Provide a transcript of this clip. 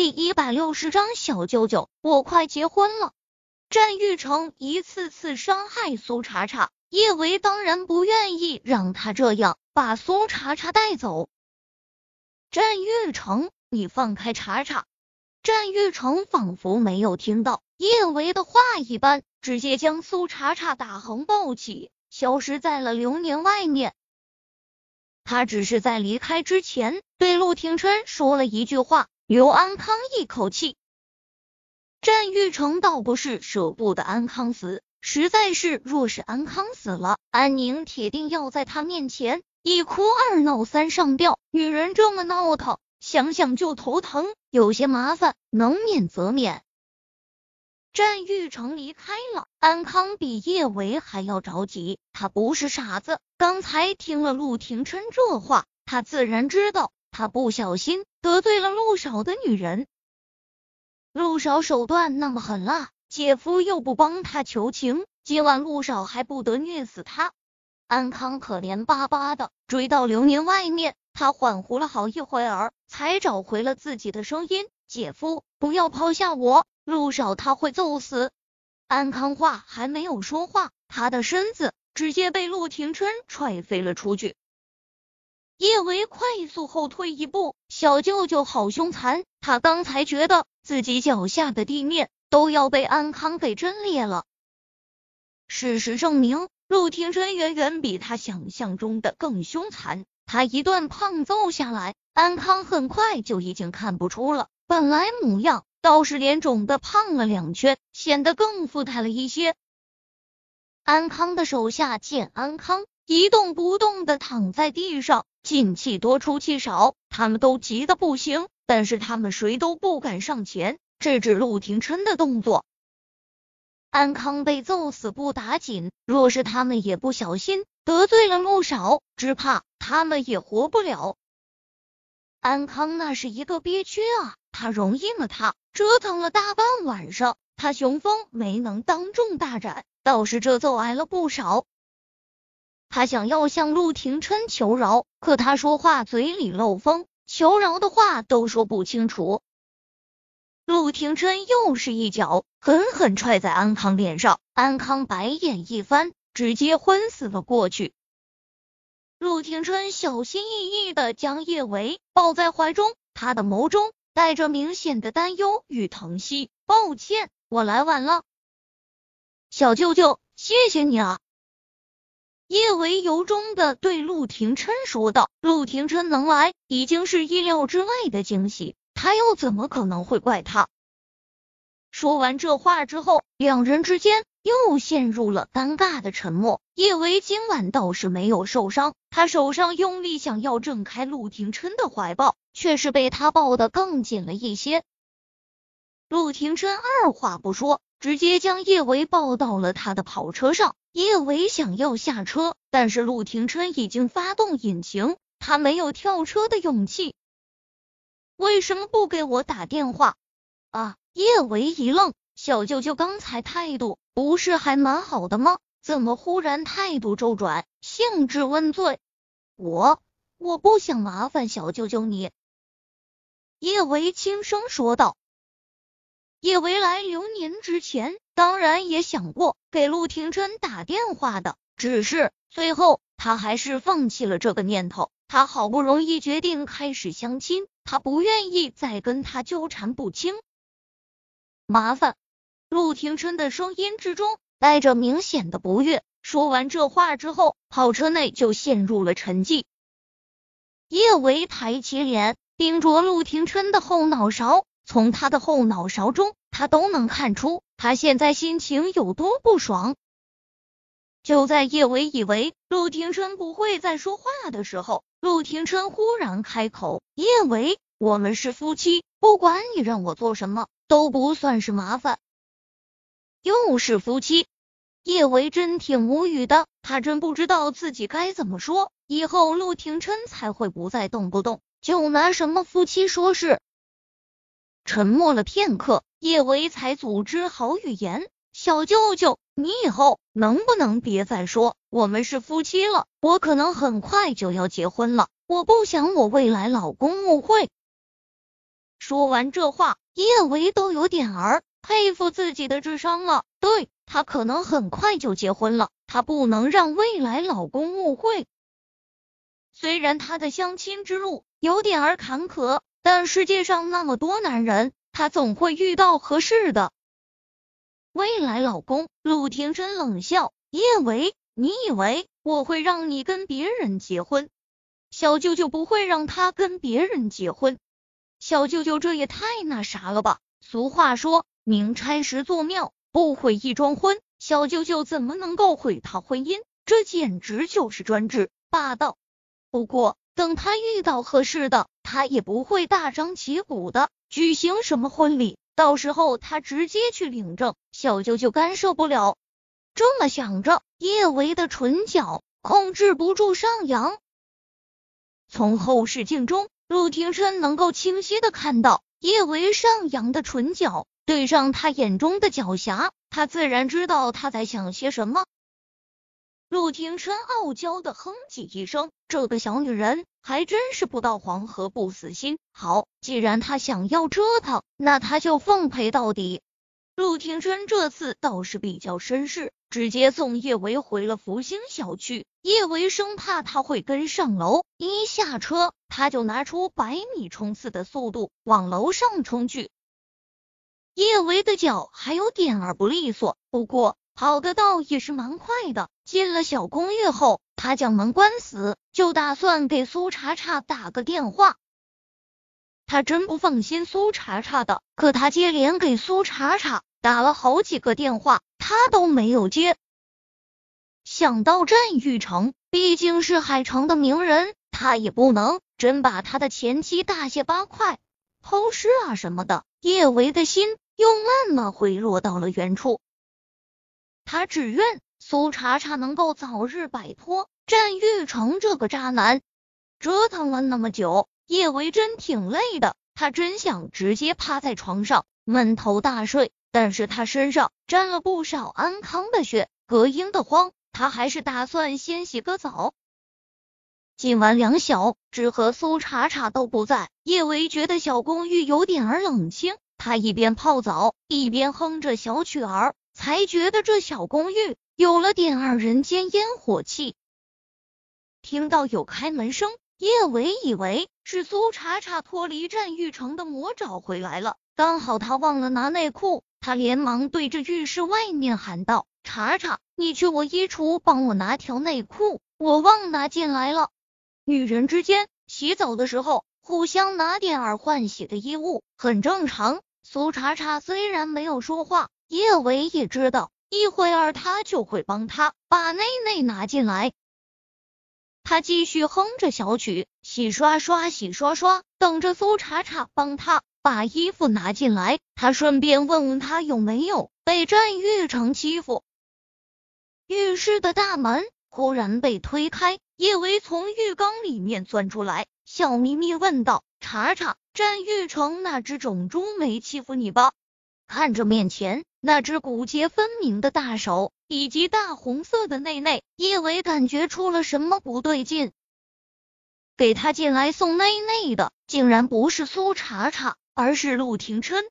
第一百六十章小舅舅，我快结婚了。战玉成一次次伤害苏茶茶，叶维当然不愿意让他这样把苏茶茶带走。战玉成，你放开茶茶！战玉成仿佛没有听到叶维的话一般，直接将苏茶茶打横抱起，消失在了流年外面。他只是在离开之前对陆廷琛说了一句话，刘安康一口气。战玉成倒不是舍不得安康死，实在是若是安康死了，安宁铁定要在他面前一哭二闹三上吊。女人这么闹腾，想想就头疼，有些麻烦，能免则免。战玉成离开了，安康比叶维还要着急。他不是傻子。刚才听了陆廷琛这话，他自然知道他不小心得罪了陆少的女人。陆少手段那么狠辣，姐夫又不帮他求情，今晚陆少还不得虐死他？安康可怜巴巴的追到流年外面，他恍惚了好一会儿，才找回了自己的声音：“姐夫，不要抛下我，陆少他会揍死。”安康话还没有说话，他的身子。直接被陆廷琛踹飞了出去。叶维快速后退一步，小舅舅好凶残！他刚才觉得自己脚下的地面都要被安康给震裂了。事实证明，陆廷琛远远比他想象中的更凶残。他一顿胖揍下来，安康很快就已经看不出了本来模样，倒是脸肿的胖了两圈，显得更富态了一些。安康的手下见安康一动不动的躺在地上，进气多出气少，他们都急得不行，但是他们谁都不敢上前制止陆廷琛的动作。安康被揍死不打紧，若是他们也不小心得罪了陆少，只怕他们也活不了。安康那是一个憋屈啊，他容易了他，折腾了大半晚上，他雄风没能当众大展。倒是这揍挨了不少，他想要向陆廷琛求饶，可他说话嘴里漏风，求饶的话都说不清楚。陆廷琛又是一脚狠狠踹在安康脸上，安康白眼一翻，直接昏死了过去。陆廷琛小心翼翼的将叶维抱在怀中，他的眸中带着明显的担忧与疼惜。抱歉，我来晚了。小舅舅，谢谢你啊！叶维由衷的对陆廷琛说道。陆廷琛能来，已经是意料之外的惊喜，他又怎么可能会怪他？说完这话之后，两人之间又陷入了尴尬的沉默。叶维今晚倒是没有受伤，他手上用力想要挣开陆廷琛的怀抱，却是被他抱得更紧了一些。陆廷琛二话不说。直接将叶维抱到了他的跑车上。叶维想要下车，但是陆廷琛已经发动引擎，他没有跳车的勇气。为什么不给我打电话啊？叶维一愣，小舅舅刚才态度不是还蛮好的吗？怎么忽然态度周转，兴致问罪？我我不想麻烦小舅舅你。叶维轻声说道。叶维来流年之前，当然也想过给陆廷琛打电话的，只是最后他还是放弃了这个念头。他好不容易决定开始相亲，他不愿意再跟他纠缠不清。麻烦，陆廷琛的声音之中带着明显的不悦。说完这话之后，跑车内就陷入了沉寂。叶维抬起脸，盯着陆廷琛的后脑勺。从他的后脑勺中，他都能看出他现在心情有多不爽。就在叶维以为陆廷琛不会再说话的时候，陆廷琛忽然开口：“叶维，我们是夫妻，不管你让我做什么，都不算是麻烦。”又是夫妻，叶维真挺无语的，他真不知道自己该怎么说，以后陆廷琛才会不再动不动就拿什么夫妻说事。沉默了片刻，叶维才组织好语言：“小舅舅，你以后能不能别再说我们是夫妻了？我可能很快就要结婚了，我不想我未来老公误会。”说完这话，叶维都有点儿佩服自己的智商了。对他可能很快就结婚了，他不能让未来老公误会。虽然他的相亲之路有点儿坎坷，但世界上那么多男人，他总会遇到合适的未来老公。陆廷琛冷笑：“叶维，你以为我会让你跟别人结婚？小舅舅不会让他跟别人结婚。小舅舅这也太那啥了吧？俗话说，明拆十座庙，不毁一桩婚。小舅舅怎么能够毁他婚姻？这简直就是专制霸道。”不过，等他遇到合适的，他也不会大张旗鼓的举行什么婚礼。到时候他直接去领证，小舅舅干涉不了。这么想着，叶维的唇角控制不住上扬。从后视镜中，陆廷琛能够清晰的看到叶维上扬的唇角对上他眼中的狡黠，他自然知道他在想些什么。陆廷琛傲娇的哼唧一声，这个小女人还真是不到黄河不死心。好，既然她想要折腾，那他就奉陪到底。陆廷琛这次倒是比较绅士，直接送叶维回了福星小区。叶维生怕他会跟上楼，一下车他就拿出百米冲刺的速度往楼上冲去。叶维的脚还有点儿不利索，不过。跑的倒也是蛮快的。进了小公寓后，他将门关死，就打算给苏茶茶打个电话。他真不放心苏茶茶的，可他接连给苏茶茶打了好几个电话，他都没有接。想到战玉成毕竟是海城的名人，他也不能真把他的前妻大卸八块、抛尸啊什么的。叶维的心又慢慢回落到了原处。他只愿苏茶茶能够早日摆脱战玉成这个渣男。折腾了那么久，叶维真挺累的，他真想直接趴在床上闷头大睡。但是他身上沾了不少安康的血，膈应的慌，他还是打算先洗个澡。今晚两小只和苏茶茶都不在，叶维觉得小公寓有点儿冷清，他一边泡澡一边哼着小曲儿。才觉得这小公寓有了点儿人间烟火气。听到有开门声，叶伟以为是苏茶茶脱离战玉成的魔爪回来了，刚好他忘了拿内裤，他连忙对着浴室外面喊道：“茶茶，你去我衣橱帮我拿条内裤，我忘拿进来了。”女人之间洗澡的时候互相拿点儿换洗的衣物很正常。苏茶茶虽然没有说话。叶维也知道，一会儿他就会帮他把内内拿进来。他继续哼着小曲，洗刷刷，洗刷刷，等着苏茶茶帮他把衣服拿进来。他顺便问问他有没有被战玉成欺负。浴室的大门忽然被推开，叶维从浴缸里面钻出来，笑眯眯问道：“茶茶，战玉成那只种猪没欺负你吧？”看着面前。那只骨节分明的大手以及大红色的内内，叶伟感觉出了什么不对劲。给他进来送内内的，竟然不是苏茶茶，而是陆廷琛。